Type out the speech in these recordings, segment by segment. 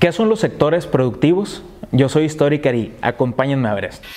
¿Qué son los sectores productivos? Yo soy Storycar y acompáñenme a ver esto.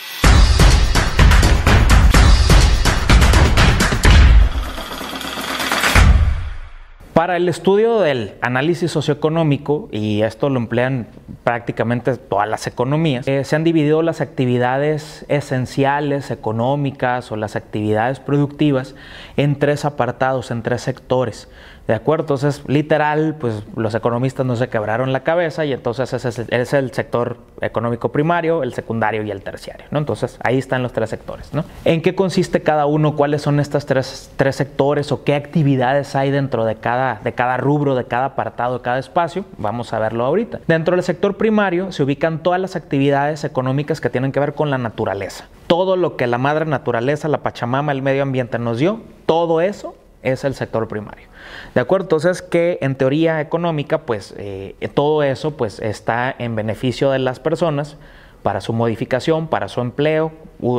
Para el estudio del análisis socioeconómico, y esto lo emplean prácticamente todas las economías, eh, se han dividido las actividades esenciales económicas o las actividades productivas en tres apartados, en tres sectores. ¿De acuerdo? Entonces, literal, pues los economistas no se quebraron la cabeza y entonces ese es, el, sector económico primario, el secundario y el terciario, ¿no? Entonces, ahí están los tres sectores, ¿no? ¿En qué consiste cada uno? ¿Cuáles son estos tres, tres sectores o qué actividades hay dentro de cada, de cada rubro, de cada apartado, de cada espacio? Vamos a verlo ahorita. Dentro del sector primario se ubican todas las actividades económicas que tienen que ver con la naturaleza. Todo lo que la madre naturaleza, la Pachamama, el medio ambiente nos dio, todo eso es el sector primario. ¿De acuerdo? Entonces que en teoría económica, pues eh, todo eso pues está en beneficio de las personas para su modificación, para su empleo,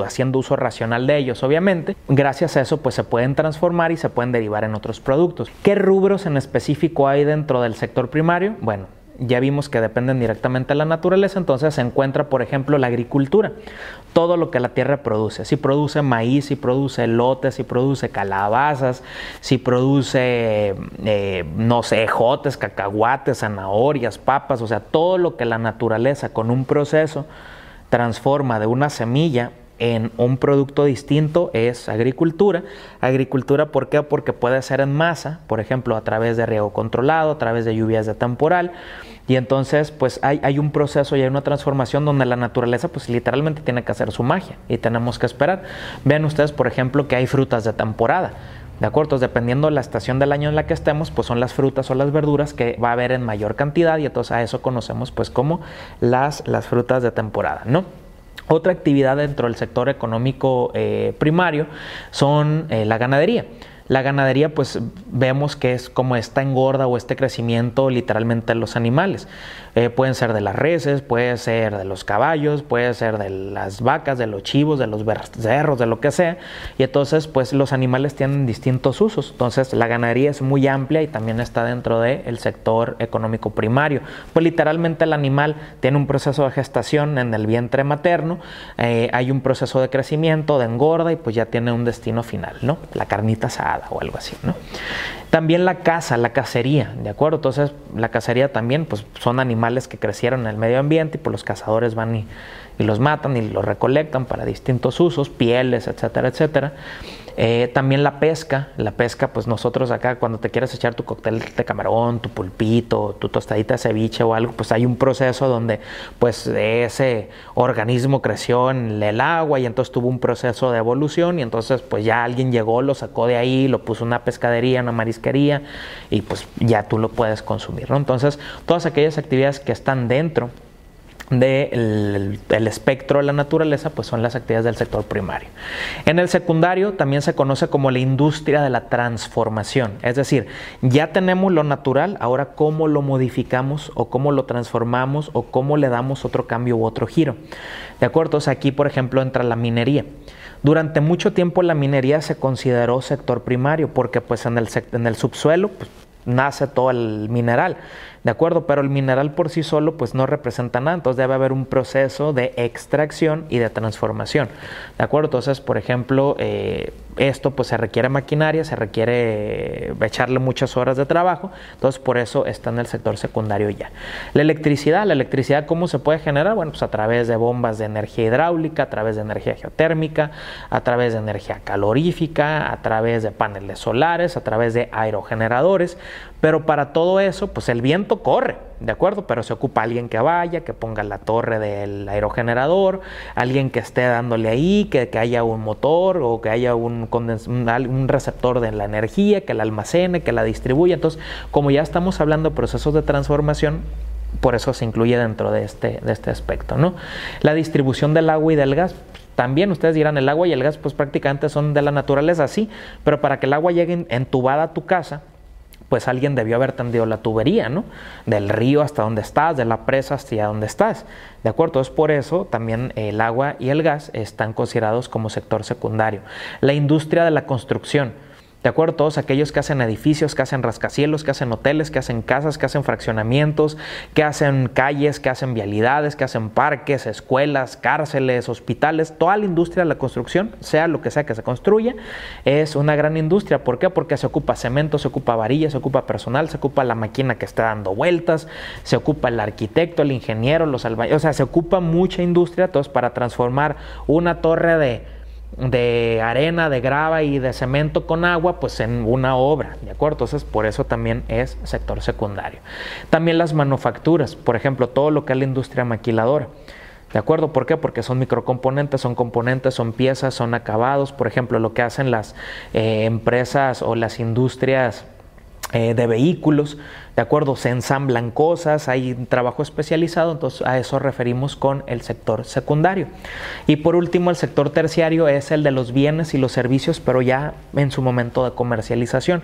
haciendo uso racional de ellos, obviamente. Gracias a eso, pues se pueden transformar y se pueden derivar en otros productos. ¿Qué rubros en específico hay dentro del sector primario? Bueno, ya vimos que dependen directamente de la naturaleza, entonces se encuentra, por ejemplo, la agricultura, todo lo que la tierra produce, si produce maíz, si produce lotes, si produce calabazas, si produce, eh, no sé, jotes, cacahuates, zanahorias, papas, o sea, todo lo que la naturaleza con un proceso transforma de una semilla en un producto distinto es agricultura. Agricultura, ¿por qué? Porque puede ser en masa, por ejemplo, a través de riego controlado, a través de lluvias de temporal. Y entonces, pues hay, hay, un proceso y hay una transformación donde la naturaleza, pues literalmente tiene que hacer su magia y tenemos que esperar. Vean ustedes, por ejemplo, que hay frutas de temporada. ¿De acuerdo? dependiendo de la estación del año en la que estemos, pues son las frutas o las verduras que va a haber en mayor cantidad y entonces a eso conocemos pues como las, las frutas de temporada, ¿no? Otra actividad dentro del sector económico eh, primario son eh, la ganadería. La ganadería, pues vemos que es como esta engorda o este crecimiento literalmente de los animales. Eh, pueden ser de las reses, puede ser de los caballos, puede ser de las vacas, de los chivos, de los becerros, de lo que sea. Y entonces, pues los animales tienen distintos usos. Entonces, la ganadería es muy amplia y también está dentro del sector económico primario. Pues literalmente el animal tiene un proceso de gestación en el vientre materno, eh, hay un proceso de crecimiento, de engorda y pues ya tiene un destino final, ¿no? La carnita o algo así, ¿no? También la caza, la cacería, ¿de acuerdo? Entonces, la cacería también, pues son animales que crecieron en el medio ambiente y pues los cazadores van y, y los matan y los recolectan para distintos usos, pieles, etcétera, etcétera. Eh, también la pesca, la pesca, pues nosotros acá cuando te quieres echar tu cóctel de camarón, tu pulpito, tu tostadita de ceviche o algo, pues hay un proceso donde pues ese organismo creció en el agua y entonces tuvo un proceso de evolución y entonces pues ya alguien llegó, lo sacó de ahí, lo puso en una pescadería, una marisquería y pues ya tú lo puedes consumir, ¿no? Entonces todas aquellas actividades que están dentro del espectro de la naturaleza, pues son las actividades del sector primario. En el secundario también se conoce como la industria de la transformación, es decir, ya tenemos lo natural, ahora cómo lo modificamos o cómo lo transformamos o cómo le damos otro cambio u otro giro. ¿De acuerdo? aquí, por ejemplo, entra la minería. Durante mucho tiempo la minería se consideró sector primario porque pues en el, en el subsuelo pues, nace todo el mineral. ¿De acuerdo? Pero el mineral por sí solo pues no representa nada, entonces debe haber un proceso de extracción y de transformación. ¿De acuerdo? Entonces, por ejemplo, eh, esto pues se requiere maquinaria, se requiere echarle muchas horas de trabajo, entonces por eso está en el sector secundario ya. La electricidad, la electricidad ¿cómo se puede generar? Bueno, pues a través de bombas de energía hidráulica, a través de energía geotérmica, a través de energía calorífica, a través de paneles solares, a través de aerogeneradores, pero para todo eso pues el viento corre, ¿de acuerdo? Pero se ocupa alguien que vaya, que ponga la torre del aerogenerador, alguien que esté dándole ahí, que, haya un motor o que haya un, un, receptor de la energía, que la almacene, que la distribuya. Entonces, como ya estamos hablando de procesos de transformación, por eso se incluye dentro de este, de este aspecto, ¿no? La distribución del agua y del gas. También ustedes dirán, el agua y el gas pues prácticamente son de la naturaleza, sí, pero para que el agua llegue entubada a tu casa, pues alguien debió haber tendido la tubería, ¿no? Del río hasta donde estás, de la presa hasta donde estás. ¿De acuerdo? Es por eso también el agua y el gas están considerados como sector secundario. La industria de la construcción. ¿De acuerdo? Todos aquellos que hacen edificios, que hacen rascacielos, que hacen hoteles, que hacen casas, que hacen fraccionamientos, que hacen calles, que hacen vialidades, que hacen parques, escuelas, cárceles, hospitales, toda la industria de la construcción, sea lo que sea que se construya, es una gran industria. ¿Por qué? Porque se ocupa cemento, se ocupa varilla, se ocupa personal, se ocupa la máquina que está dando vueltas, se ocupa el arquitecto, el ingeniero, los albañiles, o sea, se ocupa mucha industria, entonces para transformar una torre de de arena, de grava y de cemento con agua, pues en una obra, ¿de acuerdo? Entonces, por eso también es sector secundario. También las manufacturas, por ejemplo, todo lo que es la industria maquiladora. ¿De acuerdo? ¿Por qué? Porque son microcomponentes, son componentes, son piezas, son acabados. Por ejemplo, lo que hacen las eh, empresas o las industrias eh, de vehículos, ¿de acuerdo? Se ensamblan cosas, hay trabajo especializado, entonces a eso referimos con el sector secundario. Y por último, el sector terciario es el de los bienes y los servicios, pero ya en su momento de comercialización.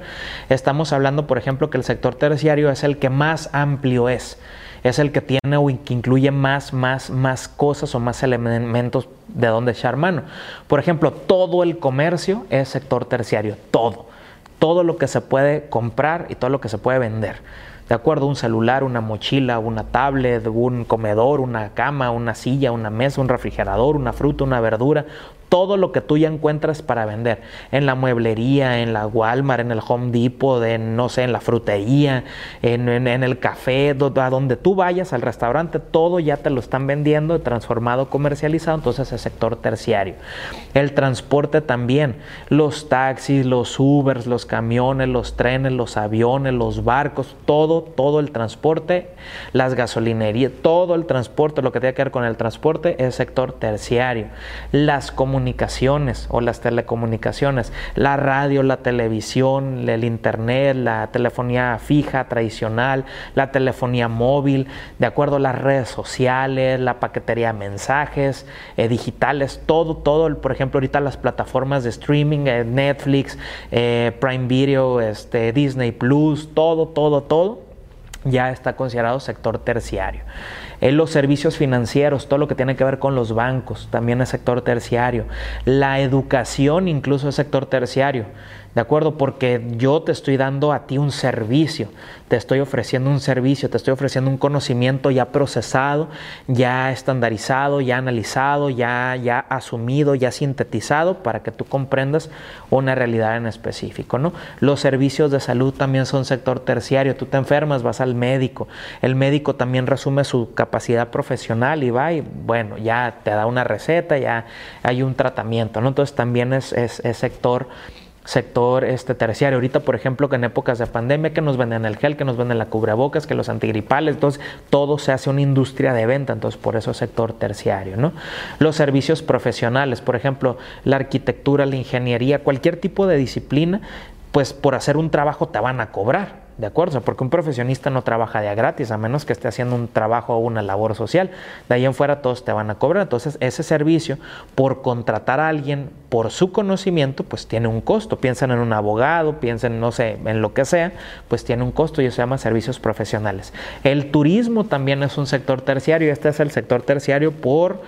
Estamos hablando, por ejemplo, que el sector terciario es el que más amplio es es el que tiene o que incluye más, más, más cosas o más elementos de donde echar mano. Por ejemplo, todo el comercio es sector terciario, todo todo lo que se puede comprar y todo lo que se puede vender. De acuerdo, un celular, una mochila, una tablet, un comedor, una cama, una silla, una mesa, un refrigerador, una fruta, una verdura, todo lo que tú ya encuentras para vender en la mueblería, en la Walmart, en el Home Depot, en, no sé, en la frutería, en, el café, a donde tú vayas al restaurante, todo ya te lo están vendiendo, transformado, comercializado, entonces es sector terciario. El transporte también, los taxis, los Ubers, los camiones, los trenes, los aviones, los barcos, todo, todo el transporte, las gasolinerías, todo el transporte, lo que tiene que ver con el transporte es sector terciario. Las comunicaciones comunicaciones o las telecomunicaciones, la radio, la televisión, el internet, la telefonía fija, tradicional, la telefonía móvil, de acuerdo a las redes sociales, la paquetería de mensajes eh, digitales, todo, todo, por ejemplo, ahorita las plataformas de streaming, eh, Netflix, eh, Prime Video, este, Disney Plus, todo, todo, todo ya está considerado sector terciario. En los servicios financieros, todo lo que tiene que ver con los bancos, también es sector terciario. La educación incluso es sector terciario. ¿De acuerdo? Porque yo te estoy dando a ti un servicio, te estoy ofreciendo un servicio, te estoy ofreciendo un conocimiento ya procesado, ya estandarizado, ya analizado, ya, ya asumido, ya sintetizado para que tú comprendas una realidad en específico, ¿no? Los servicios de salud también son sector terciario, tú te enfermas, vas al médico, el médico también resume su capacidad profesional y va y bueno, ya te da una receta, ya hay un tratamiento, ¿no? Entonces también es, es, es sector sector este terciario. Ahorita, por ejemplo, que en épocas de pandemia, que nos venden el gel, que nos venden la cubrebocas, que los antigripales, entonces todo se hace una industria de venta, entonces por eso sector terciario, ¿no? Los servicios profesionales, por ejemplo, la arquitectura, la ingeniería, cualquier tipo de disciplina, pues por hacer un trabajo te van a cobrar. ¿De acuerdo? porque un profesionista no trabaja de a gratis, a menos que esté haciendo un trabajo o una labor social. De ahí en fuera todos te van a cobrar. Entonces, ese servicio, por contratar a alguien por su conocimiento, pues tiene un costo. Piensan en un abogado, piensen, no sé, en lo que sea, pues tiene un costo y eso se llama servicios profesionales. El turismo también es un sector terciario. Este es el sector terciario por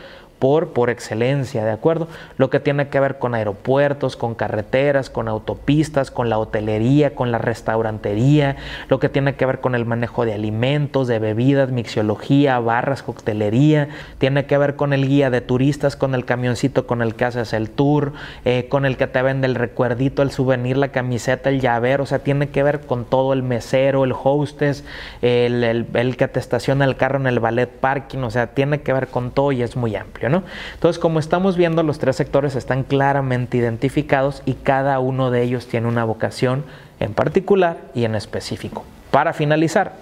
por, por excelencia, ¿de acuerdo? Lo que tiene que ver con aeropuertos, con carreteras, con autopistas, con la hotelería, con la restaurantería, lo que tiene que ver con el manejo de alimentos, de bebidas, mixiología, barras, coctelería, tiene que ver con el guía de turistas, con el camioncito con el que haces el tour, eh, con el que te vende el recuerdito, el souvenir, la camiseta, el llavero, o sea, tiene que ver con todo el mesero, el hostess, el, el, el que te estaciona el carro en el ballet parking, o sea, tiene que ver con todo y es muy amplio. Entonces, como estamos viendo, los tres sectores están claramente identificados y cada uno de ellos tiene una vocación en particular y en específico. Para finalizar,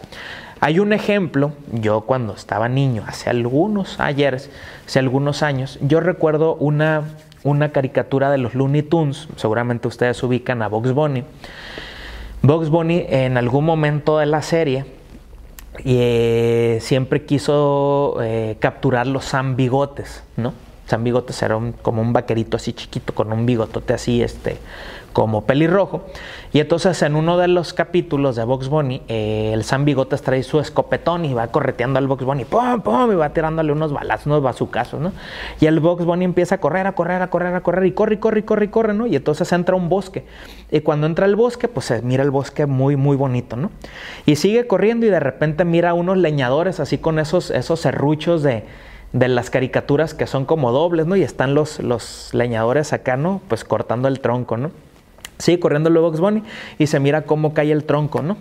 hay un ejemplo, yo cuando estaba niño, hace algunos ayeres, hace algunos años, yo recuerdo una, una caricatura de los Looney Tunes, seguramente ustedes ubican a Box Bunny. Box Bunny en algún momento de la serie eh, siempre quiso eh, capturar los ambigotes, ¿no? San Bigotes era como un vaquerito así chiquito, con un bigotote así, este, como pelirrojo. Y entonces en uno de los capítulos de Box Bunny, eh, el San Bigotes trae su escopetón y va correteando al Box Bunny, ¡pum, pum! Y va tirándole unos balazos, unos bazucazos, ¿no? Y el Box Bunny empieza a correr, a correr, a correr, a correr, y corre, corre, corre, y corre, ¿no? Y entonces entra un bosque. Y cuando entra el bosque, pues se mira el bosque muy, muy bonito, ¿no? Y sigue corriendo y de repente mira a unos leñadores así con esos, esos serruchos de de las caricaturas que son como dobles, ¿no? Y están los, los leñadores acá, ¿no? Pues cortando el tronco, ¿no? Sigue corriendo el Box Bunny y se mira cómo cae el tronco, ¿no?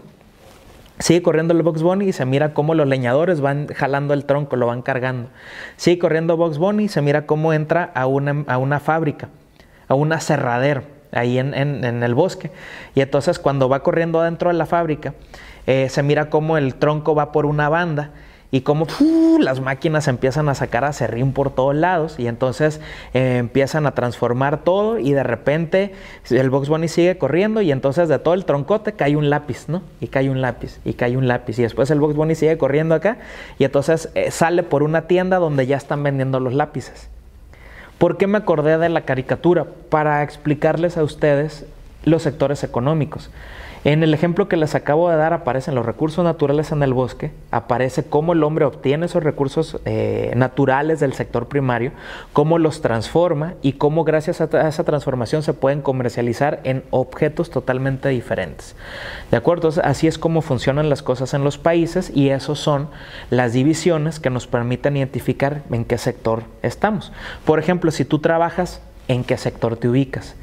Sigue corriendo el Box Bunny y se mira cómo los leñadores van jalando el tronco, lo van cargando. Sigue corriendo Box Bunny y se mira cómo entra a una, a una fábrica, a un aserradero, ahí en, en, el bosque. Y entonces cuando va corriendo adentro de la fábrica, eh, se mira cómo el tronco va por una banda y como las máquinas empiezan a sacar a serrín por todos lados y entonces eh, empiezan a transformar todo y de repente el Box Bunny sigue corriendo y entonces de todo el troncote cae un lápiz, ¿no? Y cae un lápiz y cae un lápiz y después el Box Bunny sigue corriendo acá y entonces eh, sale por una tienda donde ya están vendiendo los lápices. ¿Por qué me acordé de la caricatura? Para explicarles a ustedes los sectores económicos. En el ejemplo que les acabo de dar aparecen los recursos naturales en el bosque, aparece cómo el hombre obtiene esos recursos eh, naturales del sector primario, cómo los transforma y cómo gracias a, esa transformación se pueden comercializar en objetos totalmente diferentes. ¿De acuerdo? así es como funcionan las cosas en los países y esos son las divisiones que nos permiten identificar en qué sector estamos. Por ejemplo, si tú trabajas, ¿en qué sector te ubicas?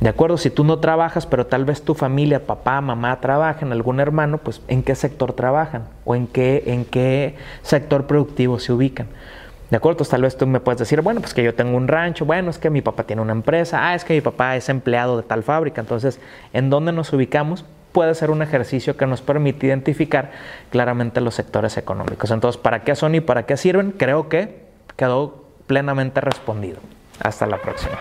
¿De acuerdo? Si tú no trabajas, pero tal vez tu familia, papá, mamá trabajan, algún hermano, pues ¿en qué sector trabajan? ¿O en qué, en qué sector productivo se ubican? ¿De acuerdo? Entonces, tal vez tú me puedes decir, bueno, pues que yo tengo un rancho, bueno, es que mi papá tiene una empresa, ah, es que mi papá es empleado de tal fábrica. Entonces, ¿en dónde nos ubicamos? Puede ser un ejercicio que nos permite identificar claramente los sectores económicos. Entonces, ¿para qué son y para qué sirven? Creo que quedó plenamente respondido. Hasta la próxima.